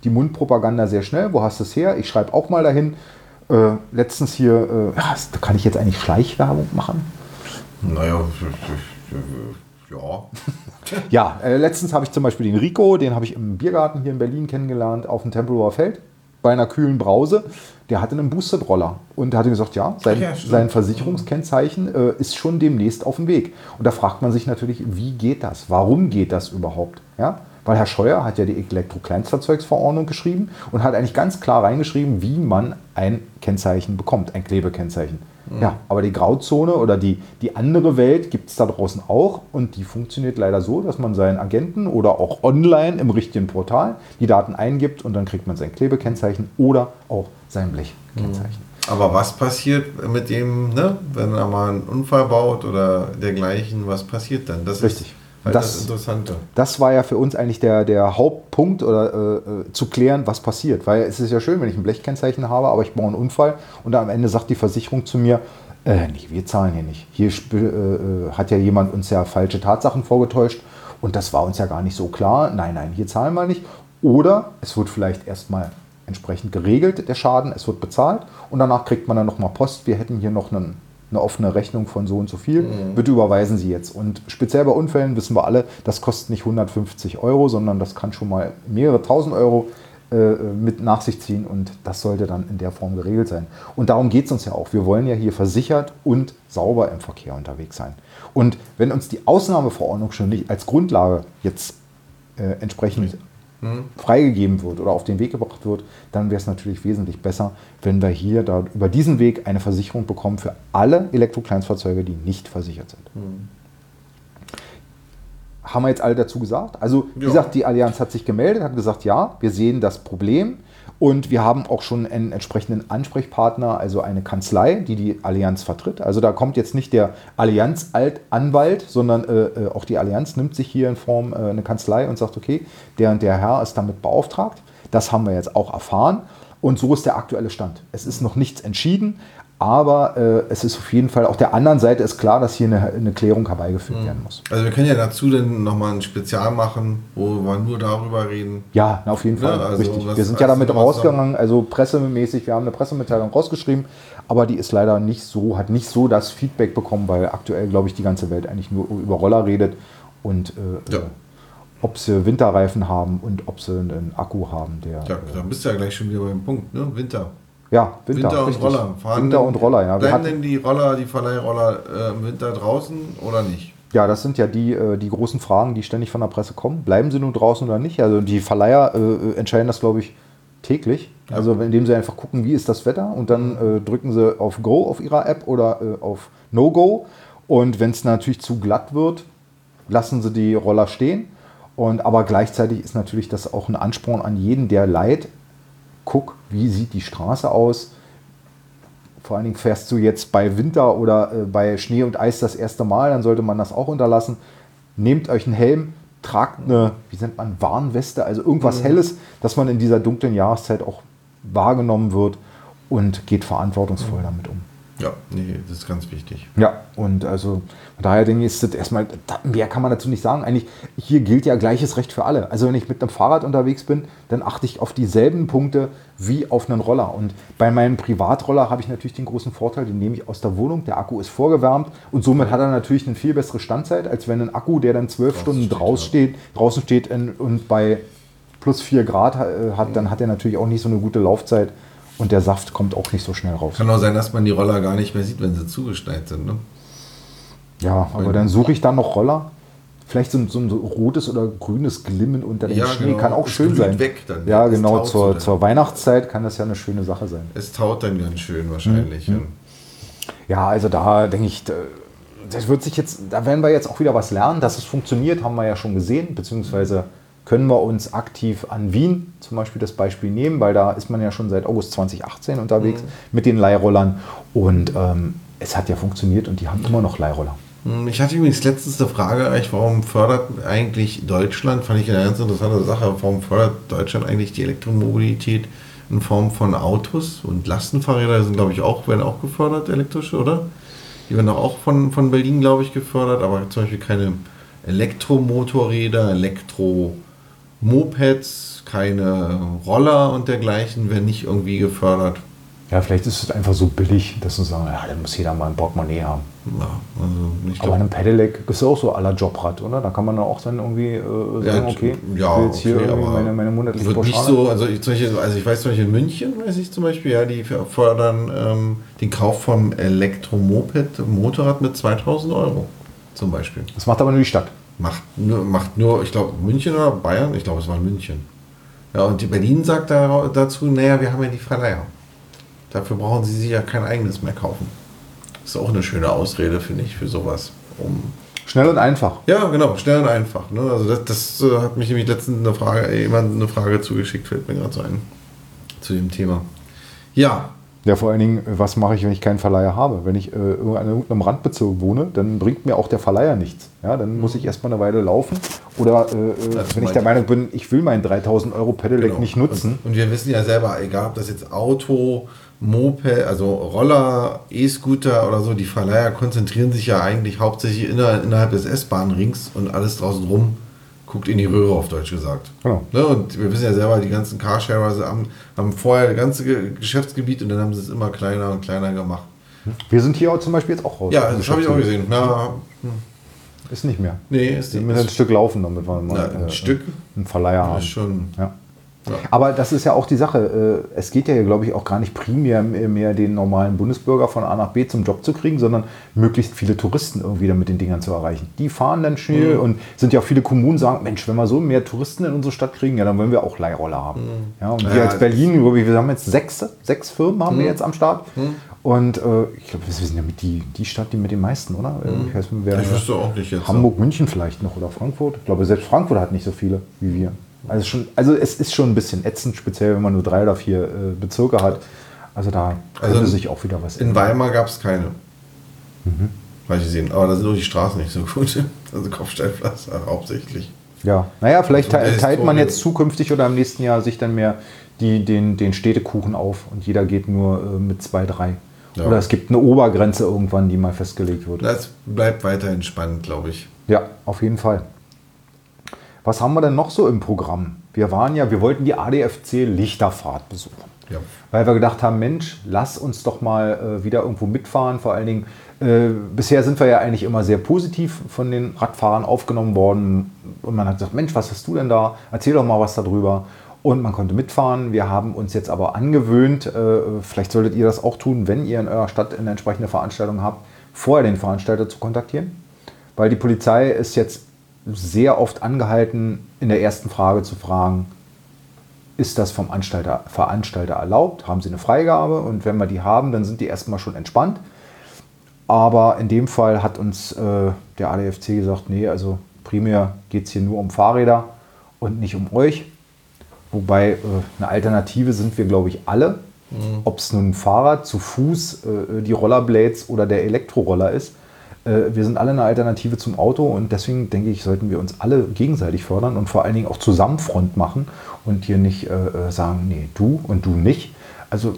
die Mundpropaganda sehr schnell. Wo hast du es her? Ich schreibe auch mal dahin. Äh, letztens hier, äh, ja, kann ich jetzt eigentlich Schleichwerbung machen? Naja, ja. Ja, äh, letztens habe ich zum Beispiel den Rico, den habe ich im Biergarten hier in Berlin kennengelernt, auf dem Tempelhofer Feld, bei einer kühlen Brause. Der hatte einen Boosted-Roller und hat gesagt, ja, sein, Ja, sein Versicherungskennzeichen äh, ist schon demnächst auf dem Weg. Und da fragt man sich natürlich, wie geht das? Warum geht das überhaupt? Ja? Weil Herr Scheuer hat ja die Elektrokleinstfahrzeugsverordnung geschrieben und hat eigentlich ganz klar reingeschrieben, wie man ein Kennzeichen bekommt, ein Klebekennzeichen. Ja, aber die Grauzone oder die, die andere Welt gibt es da draußen auch und die funktioniert leider so, dass man seinen Agenten oder auch online im richtigen Portal die Daten eingibt und dann kriegt man sein Klebekennzeichen oder auch sein Blechkennzeichen. Aber was passiert mit dem, ne, wenn er mal einen Unfall baut oder dergleichen, was passiert dann? Das Richtig. ist halt Das- das, Interessante. Das war ja für uns eigentlich der, der Hauptpunkt oder äh, äh, zu klären, was passiert. Weil es ist ja schön, wenn ich ein Blechkennzeichen habe, aber ich baue einen Unfall und am Ende sagt die Versicherung zu mir, äh, nee, wir zahlen hier nicht. Hier äh, äh, hat ja jemand uns ja falsche Tatsachen vorgetäuscht und das war uns ja gar nicht so klar. Nein, nein, hier zahlen wir nicht. Oder es wird vielleicht erstmal entsprechend geregelt, der Schaden, es wird bezahlt und danach kriegt man dann nochmal Post. Wir hätten hier noch einen, eine offene Rechnung von so und so viel. Bitte überweisen Sie jetzt. Und speziell bei Unfällen wissen wir alle, das kostet nicht 150 Euro, sondern das kann schon mal mehrere tausend Euro äh, mit nach sich ziehen und das sollte dann in der Form geregelt sein. Und darum geht es uns ja auch. Wir wollen ja hier versichert und sauber im Verkehr unterwegs sein. Und wenn uns die Ausnahmeverordnung schon nicht als Grundlage jetzt äh, entsprechend freigegeben wird oder auf den Weg gebracht wird, dann wäre es natürlich wesentlich besser, wenn wir hier da über diesen Weg eine Versicherung bekommen für alle Elektrokleinstfahrzeuge, die nicht versichert sind. Haben wir jetzt alle dazu gesagt? Also, wie Ja. gesagt, die Allianz hat sich gemeldet, hat gesagt, ja, wir sehen das Problem und wir haben auch schon einen entsprechenden Ansprechpartner, also eine Kanzlei, die die Allianz vertritt. Also da kommt jetzt nicht der Allianz-Anwalt, sondern äh, äh, auch die Allianz nimmt sich hier in Form äh, eine Kanzlei und sagt, okay, der und der Herr ist damit beauftragt. Das haben wir jetzt auch erfahren und so ist der aktuelle Stand. Es ist noch nichts entschieden, aber äh, es ist auf jeden Fall, auch der anderen Seite ist klar, dass hier eine, eine Klärung herbeigeführt werden muss. Also wir können ja dazu dann nochmal ein Spezial machen, wo wir nur darüber reden. Ja, na, auf jeden Fall. Ja, also Richtig. wir sind ja damit rausgegangen, also pressemäßig, wir haben eine Pressemitteilung rausgeschrieben, aber die ist leider nicht so, hat nicht so das Feedback bekommen, weil aktuell, glaube ich, die ganze Welt eigentlich nur über Roller redet und äh, Ja. äh, ob sie Winterreifen haben und ob sie einen Akku haben, der. Ja, äh, da bist du ja gleich schon wieder beim Punkt, ne? Winter. Ja Winter, Winter, und richtig. Roller. Fahren Winter und Roller, ja. Bleiben denn die Roller, die Verleihroller äh, im Winter draußen oder nicht? ja, das sind ja die, äh, die großen Fragen, die ständig von der Presse kommen. Bleiben sie nun draußen oder nicht? Also die Verleiher äh, entscheiden das, glaube ich, täglich. Also indem sie einfach gucken, wie ist das Wetter und dann äh, drücken sie auf Go auf ihrer App oder äh, auf No-Go. Und wenn es natürlich zu glatt wird, lassen sie die Roller stehen. Und aber gleichzeitig ist natürlich das auch ein Ansporn an jeden, der leiht. Guck, wie sieht die Straße aus? Vor allen Dingen fährst du jetzt bei Winter oder äh, bei Schnee und Eis das erste Mal, dann sollte man das auch unterlassen. Nehmt euch einen Helm, tragt eine, wie nennt man, Warnweste, also irgendwas Helles, dass man in dieser dunklen Jahreszeit auch wahrgenommen wird und geht verantwortungsvoll damit um. Ja, nee, das ist ganz wichtig. Ja, und also von daher denke ich, ist das erstmal, mehr kann man dazu nicht sagen. Eigentlich, hier gilt ja gleiches Recht für alle. Also wenn ich mit einem Fahrrad unterwegs bin, dann achte ich auf dieselben Punkte wie auf einen Roller. Und bei meinem Privatroller habe ich natürlich den großen Vorteil, den nehme ich aus der Wohnung, der Akku ist vorgewärmt und somit hat er natürlich eine viel bessere Standzeit, als wenn ein Akku, der dann zwölf Stunden ja. steht, draußen steht und bei plus 4 Grad äh, hat, dann hat er natürlich auch nicht so eine gute Laufzeit und der Saft kommt auch nicht so schnell raus. Kann auch sein, dass man die Roller gar nicht mehr sieht, wenn sie zugeschneit sind. Ne? Ja, aber dann suche ich dann noch Roller. Vielleicht so ein, so ein rotes oder grünes Glimmen unter dem Ja, Schnee genau. kann auch Es schön sein. weg dann. Ja, Es genau. Zur, dann. zur Weihnachtszeit kann das ja eine schöne Sache sein. Es taut dann ganz schön wahrscheinlich. Mhm. ja. Ja, also da denke ich, das wird sich jetzt, da werden wir jetzt auch wieder was lernen. Dass es funktioniert, haben wir ja schon gesehen, beziehungsweise können wir uns aktiv an Wien zum Beispiel das Beispiel nehmen, weil da ist man ja schon seit August 2018 unterwegs mit den Leihrollern und ähm, es hat ja funktioniert und die haben immer noch Leihroller. Hm, Ich hatte übrigens letztens eine Frage, eigentlich, warum fördert eigentlich Deutschland, fand ich eine ganz interessante Sache, warum fördert Deutschland eigentlich die Elektromobilität in Form von Autos und Lastenfahrräder sind, glaube ich, auch, werden auch gefördert, elektrische, oder? Die werden auch von, von Berlin, glaube ich, gefördert, aber zum Beispiel keine Elektromotorräder, Elektromopeds, keine Roller und dergleichen werden nicht irgendwie gefördert. Ja, vielleicht ist es einfach so billig, dass sie sagen, ja, dann muss jeder mal ein Portemonnaie haben. Ja, also ich Aber ein Pedelec ist ja auch so aller Jobrad, oder? Da kann man dann auch dann irgendwie äh, sagen, okay, ja, ich will jetzt hier okay, meine, meine monatliche wird nicht so, also ich, Beispiel, also ich weiß zum Beispiel in München, weiß ich zum Beispiel, ja, die fördern ähm, den Kauf vom Elektromoped, Motorrad mit 2000 Euro zum Beispiel. Das macht aber nur die Stadt. Macht nur, macht nur ich glaube, München oder Bayern, ich glaube, es war München. Ja, und die Berlin sagt da, dazu, naja, wir haben ja die Verleiher. Dafür brauchen sie sich ja kein eigenes mehr kaufen. Ist auch eine schöne Ausrede, finde ich, für sowas. Um Schnell und einfach. ja, genau, schnell und einfach. Ne? Also das, das äh, hat mich nämlich letztens eine Frage, äh, jemand eine Frage zugeschickt, fällt mir gerade so ein. Zu dem Thema. Ja, Ja, vor allen Dingen, was mache ich, wenn ich keinen Verleiher habe? Wenn ich äh, irgendwo an irgendeinem Randbezirk wohne, dann bringt mir auch der Verleiher nichts. Ja, dann muss ich erstmal eine Weile laufen. Oder äh, äh, wenn ich der. Meinung bin, ich will meinen 3000 Euro Pedelec genau. nicht nutzen. Und, und wir wissen ja selber, egal ob das jetzt Auto, Moped, also Roller, E-Scooter oder so, die Verleiher konzentrieren sich ja eigentlich hauptsächlich inner, innerhalb des S-Bahn-Rings und alles draußen rum guckt in die Röhre, auf Deutsch gesagt. Genau. Ne? Und wir wissen ja selber, die ganzen Carsharer haben, haben vorher das ganze Ge- Geschäftsgebiet und dann haben sie es immer kleiner und kleiner gemacht. Wir sind hier auch zum Beispiel jetzt auch raus. Ja, das habe ich auch gesehen. Na, Ist nicht mehr. nee, ist, Wir müssen ein Stück laufen, damit wir mal na, ein äh, Stück einen Verleiher haben. ist schon. Ja. Ja. Aber das ist ja auch die Sache. äh, Es geht ja, glaube ich, auch gar nicht primär mehr den normalen Bundesbürger von A nach B zum Job zu kriegen, sondern möglichst viele Touristen irgendwie dann mit den Dingern zu erreichen. Die fahren dann schnell Mhm. und sind ja auch viele Kommunen sagen, Mensch, wenn wir so mehr Touristen in unsere Stadt kriegen, ja, dann wollen wir auch Leihroller haben. Ja, und wir Mhm. Ja, als Berlin, wir haben jetzt sechs, sechs Firmen haben wir jetzt am Start. Mhm. Und äh, ich glaube, wir sind ja mit die, die Stadt, die mit den meisten, oder? Ich, weiß, wer, Mhm. Ich wüsste auch nicht jetzt. Hamburg, München vielleicht noch oder Frankfurt. Ich glaube, selbst Frankfurt hat nicht so viele wie wir. Also, schon, also es ist schon ein bisschen ätzend, speziell wenn man nur drei oder vier äh, Bezirke hat. Also da Also könnte in- sich auch wieder was In Weimar gab es keine. Habe ich gesehen. Aber da sind auch die Straßen nicht so gut. Also Kopfsteinpflaster hauptsächlich. Ja, naja, vielleicht Also teilt man jetzt zukünftig oder im nächsten Jahr sich dann mehr die, den, den Städtekuchen auf und jeder geht nur äh, mit zwei, drei. Ja. Oder es gibt eine Obergrenze irgendwann, die mal festgelegt wird. Das bleibt weiterhin spannend, glaube ich. Ja, auf jeden Fall. Was haben wir denn noch so im Programm? Wir waren ja, wir wollten die ADFC Lichterfahrt besuchen. Ja. Weil wir gedacht haben, Mensch, lass uns doch mal äh, wieder irgendwo mitfahren. Vor allen Dingen, äh, bisher sind wir ja eigentlich immer sehr positiv von den Radfahrern aufgenommen worden. Und man hat gesagt, Mensch, was hast du denn da? Erzähl doch mal was darüber. Und man konnte mitfahren. Wir haben uns jetzt aber angewöhnt, äh, vielleicht solltet ihr das auch tun, wenn ihr in eurer Stadt eine entsprechende Veranstaltung habt, vorher den Veranstalter zu kontaktieren. Weil die Polizei ist jetzt sehr oft angehalten, in der ersten Frage zu fragen, ist das vom Anstalter, Veranstalter erlaubt? Haben sie eine Freigabe? Und wenn wir die haben, dann sind die erstmal schon entspannt. Aber in dem Fall hat uns äh, der ADFC gesagt, nee, also primär geht es hier nur um Fahrräder und nicht um euch. Wobei äh, eine Alternative sind wir, glaube ich, alle. Ob es nun ein Fahrrad, zu Fuß, äh, die Rollerblades oder der Elektroroller ist. Äh, wir sind alle eine Alternative zum Auto und deswegen denke ich, sollten wir uns alle gegenseitig fördern und vor allen Dingen auch zusammen Front machen und hier nicht äh, äh, sagen, nee, du und du nicht. Also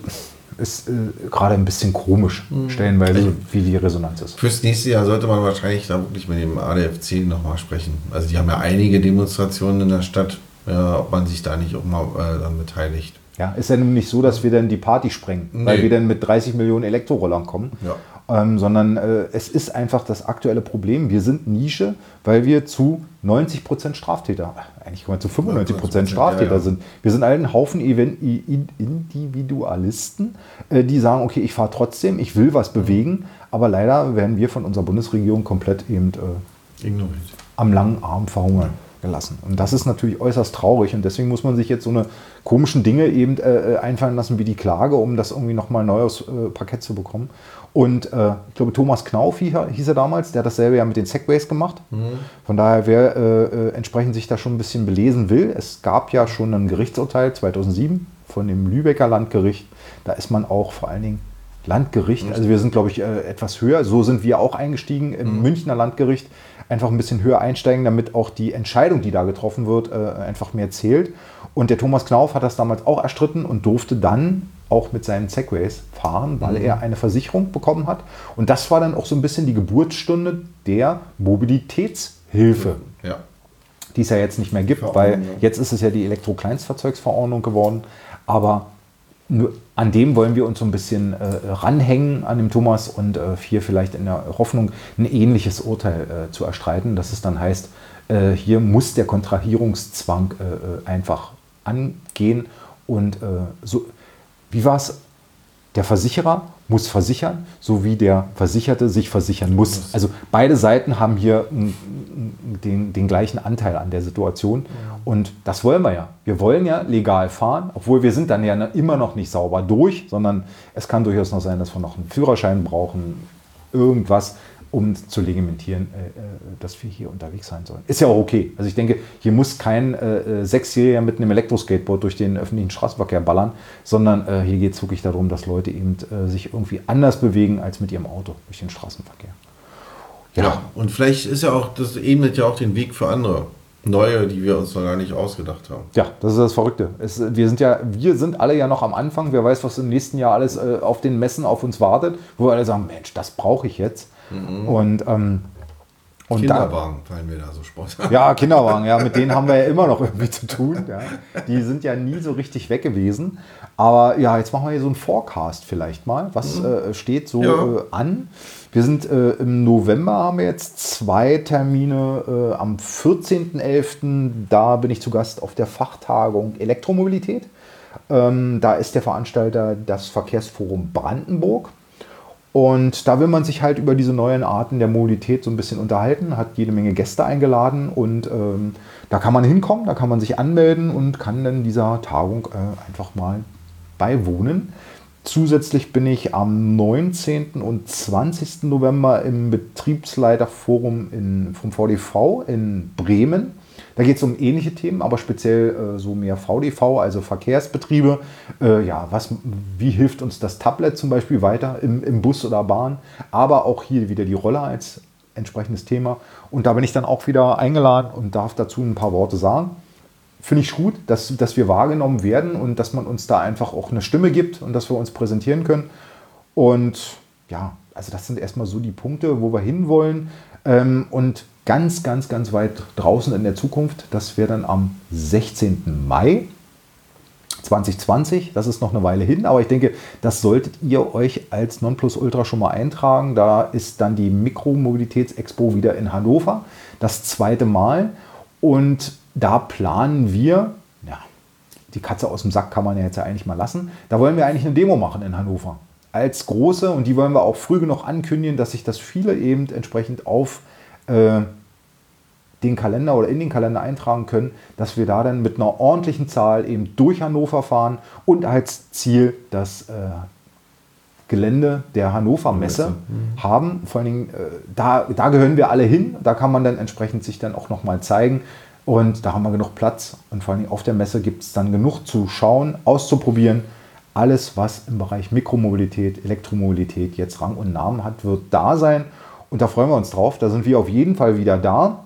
ist äh, gerade ein bisschen komisch, stellenweise, wie die Resonanz ist. Fürs nächste Jahr sollte man wahrscheinlich da wirklich mit dem ADFC nochmal sprechen. Also die haben ja einige Demonstrationen in der Stadt, ja, ob man sich da nicht auch mal äh, dann beteiligt. Ja, ist ja nun nicht so, dass wir dann die Party sprengen, weil Nee. wir dann mit 30 Millionen Elektrorollern kommen, Ja. Ähm, sondern äh, es ist einfach das aktuelle Problem. Wir sind Nische, weil wir zu 90 Prozent Straftäter, äh, eigentlich kann man zu 95 Prozent 95%, Straftäter ja, ja. sind. Wir sind ein Haufen Event Individualisten, äh, die sagen, okay, ich fahre trotzdem, ich will was bewegen, aber leider werden wir von unserer Bundesregierung komplett eben äh, Ignoriert. am langen Arm verhungern gelassen. Und das ist natürlich äußerst traurig und deswegen muss man sich jetzt so eine komischen Dinge eben äh, einfallen lassen wie die Klage, um das irgendwie nochmal neu aufs äh, Parkett zu bekommen. Und äh, ich glaube, Thomas Knauf hieß er, hieß er damals, der hat dasselbe ja mit den Segways gemacht. Von daher, wer äh, äh, entsprechend sich da schon ein bisschen belesen will, es gab ja schon ein Gerichtsurteil 2007 von dem Lübecker Landgericht. Da ist man auch vor allen Dingen Landgericht, also wir sind, glaube ich, äh, etwas höher. So sind wir auch eingestiegen im Münchner Landgericht. Einfach ein bisschen höher einsteigen, damit auch die Entscheidung, die da getroffen wird, äh, einfach mehr zählt. Und der Thomas Knauf hat das damals auch erstritten und durfte dann auch mit seinen Segways fahren, weil er eine Versicherung bekommen hat. Und das war dann auch so ein bisschen die Geburtsstunde der Mobilitätshilfe Ja. die es ja jetzt nicht mehr gibt, weil jetzt ist es ja die Elektro-Kleinstfahrzeugsverordnung geworden. Aber nur an dem wollen wir uns so ein bisschen äh, ranhängen, an dem Thomas, und äh, hier vielleicht in der Hoffnung, ein ähnliches Urteil äh, zu erstreiten, dass es dann heißt, äh, hier muss der Kontrahierungszwang äh, äh, einfach angehen. Und so, wie war es? Der Versicherer muss versichern, so wie der Versicherte sich versichern muss. Also beide Seiten haben hier den, den gleichen Anteil an der Situation. Und das wollen wir ja. Wir wollen ja legal fahren, obwohl wir sind dann ja immer noch nicht sauber durch, sondern es kann durchaus noch sein, dass wir noch einen Führerschein brauchen, irgendwas, um zu legimentieren, äh, äh, dass wir hier unterwegs sein sollen. Ist ja auch okay. Also ich denke, hier muss kein äh, äh, Sechsjähriger mit einem Elektroskateboard durch den öffentlichen Straßenverkehr ballern, sondern äh, hier geht es wirklich darum, dass Leute eben äh, sich irgendwie anders bewegen als mit ihrem Auto durch den Straßenverkehr. Ja. Und vielleicht ist ja auch, das ebnet ja auch den Weg für andere. Neue, die wir uns noch gar nicht ausgedacht haben. Ja, das ist das Verrückte. Es, wir, sind ja, wir sind alle ja noch am Anfang. Wer weiß, was im nächsten Jahr alles äh, auf den Messen auf uns wartet, wo wir alle sagen, Mensch, das brauche ich jetzt. Und, ähm, und da, Kinderwagen fallen mir da so spontan. Ja, Kinderwagen, ja, mit denen haben wir ja immer noch irgendwie zu tun. Ja. Die sind ja nie so richtig weg gewesen. Aber ja, jetzt machen wir hier so einen Forecast vielleicht mal. Was äh, steht so Ja. äh, an? Wir sind äh, im November, haben wir jetzt zwei Termine. Äh, am 14.11. da bin ich zu Gast auf der Fachtagung Elektromobilität. Ähm, da ist der Veranstalter das Verkehrsforum Brandenburg. Und da will man sich halt über diese neuen Arten der Mobilität so ein bisschen unterhalten, hat jede Menge Gäste eingeladen und ähm, da kann man hinkommen, da kann man sich anmelden und kann dann dieser Tagung äh, einfach mal beiwohnen. Zusätzlich bin ich am 19. und 20. November im Betriebsleiterforum in, vom VDV in Bremen. Da geht es um ähnliche Themen, aber speziell äh, so mehr VDV, also Verkehrsbetriebe. Äh, ja, was, wie hilft uns das Tablet zum Beispiel weiter im, im Bus oder Bahn? Aber auch hier wieder die Roller als entsprechendes Thema. Und da bin ich dann auch wieder eingeladen und darf dazu ein paar Worte sagen. Finde ich gut, dass, dass wir wahrgenommen werden und dass man uns da einfach auch eine Stimme gibt und dass wir uns präsentieren können. Und ja, also das sind erstmal so die Punkte, wo wir hinwollen. Ähm, und ganz, ganz, ganz weit draußen in der Zukunft, das wäre dann am 16. Mai 2020. Das ist noch eine Weile hin, aber ich denke, das solltet ihr euch als Nonplusultra schon mal eintragen. Da ist dann die Mikromobilitätsexpo wieder in Hannover, das zweite Mal. Und da planen wir, ja, die Katze aus dem Sack kann man ja jetzt ja eigentlich mal lassen. Da wollen wir eigentlich eine Demo machen in Hannover. Als große und die wollen wir auch früh genug ankündigen, dass sich das viele eben entsprechend auf äh, den Kalender oder in den Kalender eintragen können, dass wir da dann mit einer ordentlichen Zahl eben durch Hannover fahren und als Ziel das äh, Gelände der Hannover Messe haben. Vor allen Dingen, äh, da, da gehören wir alle hin. Da kann man dann entsprechend sich dann auch nochmal zeigen. Und da haben wir genug Platz. Und vor allen Dingen auf der Messe gibt es dann genug zu schauen, auszuprobieren. Alles, was im Bereich Mikromobilität, Elektromobilität jetzt Rang und Namen hat, wird da sein. Und da freuen wir uns drauf. Da sind wir auf jeden Fall wieder da.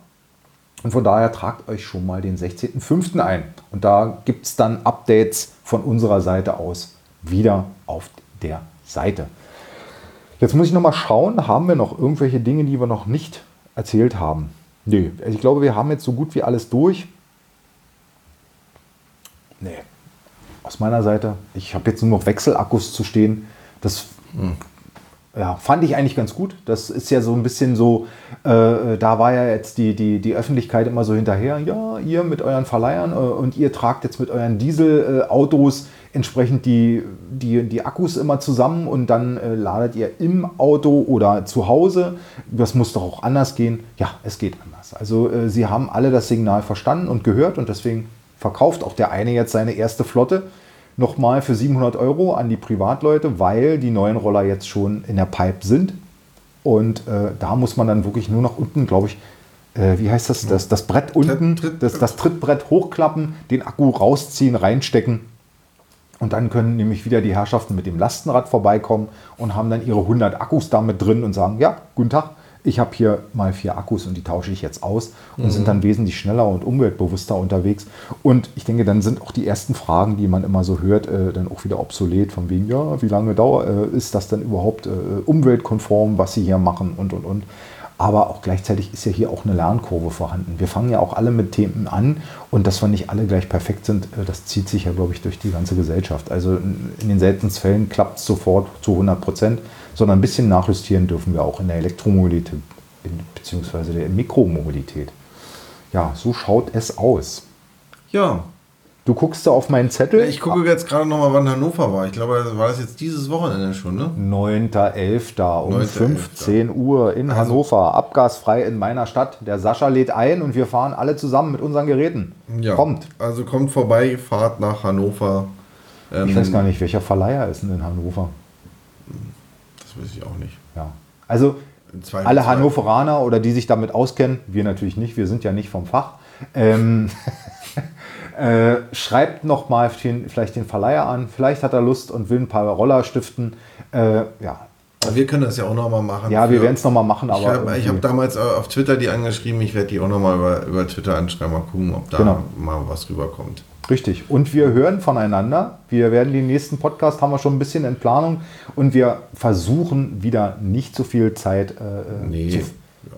Und von daher tragt euch schon mal den 16.05. ein. Und da gibt es dann Updates von unserer Seite aus wieder auf der Seite. Jetzt muss ich noch mal schauen, haben wir noch irgendwelche Dinge, die wir noch nicht erzählt haben? Nee, also ich glaube, wir haben jetzt so gut wie alles durch. Nee, aus meiner Seite. Ich habe jetzt nur noch Wechselakkus zu stehen. Das ja, fand ich eigentlich ganz gut. Das ist ja so ein bisschen so, äh, da war ja jetzt die, die, die Öffentlichkeit immer so hinterher, ja, ihr mit euren Verleihern äh, und ihr tragt jetzt mit euren Dieselautos entsprechend die, die, die Akkus immer zusammen und dann äh, ladet ihr im Auto oder zu Hause. Das muss doch auch anders gehen. Ja, es geht anders. Also äh, sie haben alle das Signal verstanden und gehört und deswegen verkauft auch der eine jetzt seine erste Flotte nochmal für 700 Euro an die Privatleute, weil die neuen Roller jetzt schon in der Pipe sind. Und äh, da muss man dann wirklich nur noch unten, glaube ich, äh, wie heißt das, das, das Brett unten, das, das Trittbrett hochklappen, den Akku rausziehen, reinstecken. Und dann können nämlich wieder die Herrschaften mit dem Lastenrad vorbeikommen und haben dann ihre 100 Akkus damit drin und sagen, ja, guten Tag, ich habe hier mal vier Akkus und die tausche ich jetzt aus und sind dann wesentlich schneller und umweltbewusster unterwegs. Und ich denke, dann sind auch die ersten Fragen, die man immer so hört, äh, dann auch wieder obsolet, von wegen, ja, wie lange dauert, äh, ist das denn überhaupt äh, umweltkonform, was sie hier machen und, und, und. Aber auch gleichzeitig ist ja hier auch eine Lernkurve vorhanden. Wir fangen ja auch alle mit Themen an und dass wir nicht alle gleich perfekt sind, äh, das zieht sich ja, glaube ich, durch die ganze Gesellschaft. Also in in den seltensten Fällen klappt es sofort zu 100 Prozent, sondern ein bisschen nachjustieren dürfen wir auch in der Elektromobilität beziehungsweise der Mikromobilität. Ja, so schaut es aus. Ja. Du guckst da auf meinen Zettel. Ich gucke jetzt gerade nochmal, wann Hannover war. Ich glaube, das war das jetzt dieses Wochenende schon, ne? 9.11. um 9.11.. 15 Uhr in Also- Hannover, abgasfrei in meiner Stadt. Der Sascha lädt ein und wir fahren alle zusammen mit unseren Geräten. Kommt. Also kommt vorbei, fahrt nach Hannover. Ähm, Ich weiß gar nicht, welcher Verleiher ist denn in Hannover? Weiß ich auch nicht. Ja. Also Zweifelsfall- alle Hannoveraner oder die sich damit auskennen, wir natürlich nicht, wir sind ja nicht vom Fach. Ähm, äh, schreibt noch mal den, vielleicht den Verleiher an. Vielleicht hat er Lust und will ein paar Roller stiften. Äh, ja. Aber wir können das ja auch nochmal machen. ja, wir werden es noch mal machen, aber Ich habe hab damals äh, auf Twitter die angeschrieben. Ich werde die auch nochmal über, über Twitter anschreiben. Mal gucken, ob da Genau. mal was rüberkommt. Richtig. Und wir hören voneinander. Wir werden den nächsten Podcast haben wir schon ein bisschen in Planung und wir versuchen wieder nicht so viel Zeit äh, Nee. zu,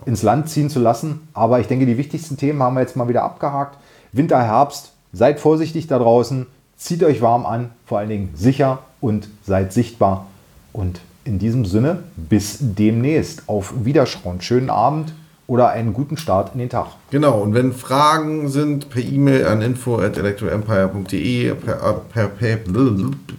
ins Land ziehen zu lassen. Aber ich denke, die wichtigsten Themen haben wir jetzt mal wieder abgehakt. Winter, Herbst, seid vorsichtig da draußen, zieht euch warm an, vor allen Dingen sicher und seid sichtbar. Und in diesem Sinne, bis demnächst. Auf Wiederschauen. Schönen Abend oder einen guten Start in den Tag. Genau, und wenn Fragen sind, per E-Mail an info.electroempire.de, per, per, per,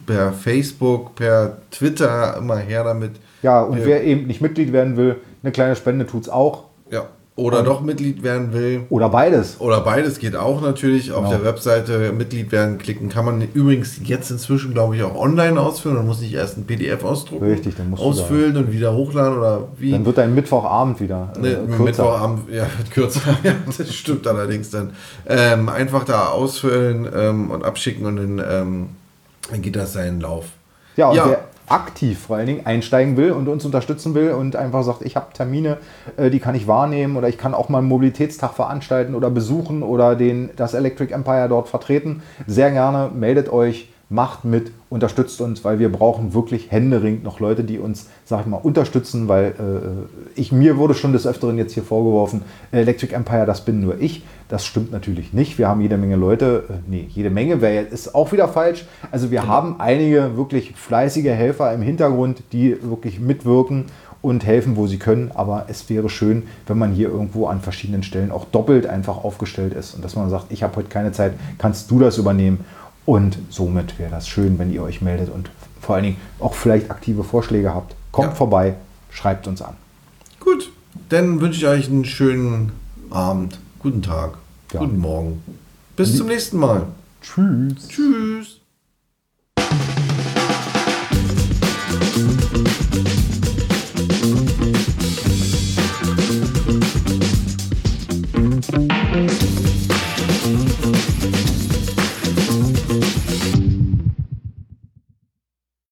per Facebook, per Twitter, immer her damit. Ja, und wer eben nicht Mitglied werden will, eine kleine Spende tut es auch. Ja, oder doch Mitglied werden will. Oder beides. Oder beides geht auch natürlich. Auf Genau. der Webseite Mitglied werden klicken. Kann man übrigens jetzt inzwischen, glaube ich, auch online ausfüllen. Man muss nicht erst ein PDF ausdrucken, Richtig, dann musst ausfüllen und wieder hochladen oder wie. Dann wird dein Mittwochabend wieder äh, Ne, kürzer. Mittwochabend, ja, wird kürzer. ja, das stimmt allerdings dann. Ähm, einfach da ausfüllen ähm, und abschicken und dann, ähm, dann geht das seinen Lauf. Ja, und Ja. wer aktiv vor allen Dingen einsteigen will und uns unterstützen will und einfach sagt, ich habe Termine, äh, die kann ich wahrnehmen oder ich kann auch mal einen Mobilitätstag veranstalten oder besuchen oder den, das Electric Empire dort vertreten, sehr gerne meldet euch, macht mit, unterstützt uns, weil wir brauchen wirklich händeringend noch Leute, die uns, sag ich mal, unterstützen, weil äh, ich, mir wurde schon des Öfteren jetzt hier vorgeworfen, Electric Empire, das bin nur ich. Das stimmt natürlich nicht. Wir haben jede Menge Leute, äh, nee, jede Menge wäre jetzt- ist auch wieder falsch. Also wir haben einige wirklich fleißige Helfer im Hintergrund, die wirklich mitwirken und helfen, wo sie können. Aber es wäre schön, wenn man hier irgendwo an verschiedenen Stellen auch doppelt einfach aufgestellt ist und dass man sagt, ich habe heute keine Zeit, kannst du das übernehmen? Und somit wäre das schön, wenn ihr euch meldet und vor allen Dingen auch vielleicht aktive Vorschläge habt. Kommt Ja. vorbei, schreibt uns an. Gut, dann wünsche ich euch einen schönen Abend, guten Tag, Ja. guten Morgen. Bis zum nächsten Mal. Tschüss. Tschüss.